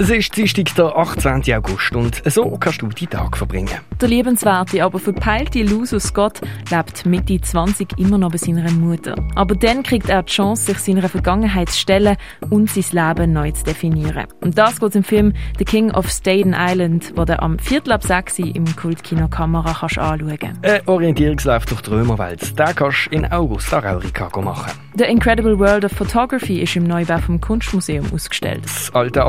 Es ist Dienstag, der 18. August und so kannst du die Tag verbringen. Der liebenswerte, aber verpeilte Lusus Scott lebt Mitte 20 immer noch bei seiner Mutter. Aber dann kriegt er die Chance, sich seiner Vergangenheit zu stellen und sein Leben neu zu definieren. Und das geht im Film The King of Staten Island, wo du am Viertel ab 6 im Kultkino Kamera kannst anschauen kannst. Ein Orientierungslauf durch die Römerwelt, den kannst du in Augusta Raurica machen. The Incredible World of Photography ist im Neubau vom Kunstmuseum ausgestellt. Das alte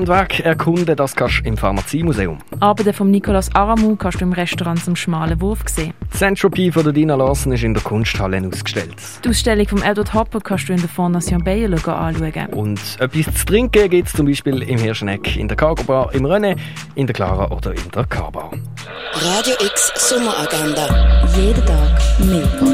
Apothekerhandwerk erkunden, das kannst du im Pharmaziemuseum. Arbeiten von Nicolas Aramou kannst du im Restaurant zum Schmalen Wurf sehen. Das Entropy von der Dina Larsen ist in der Kunsthalle ausgestellt. Die Ausstellung von Edward Hopper kannst du in der Fondation Bayerle anschauen. Und etwas zu trinken gibt es zum Beispiel im Hirschneck, in der Cargo Bar, im René, in der Clara oder in der Car-Bar. Radio X Sommeragenda. Jeden Tag mehr.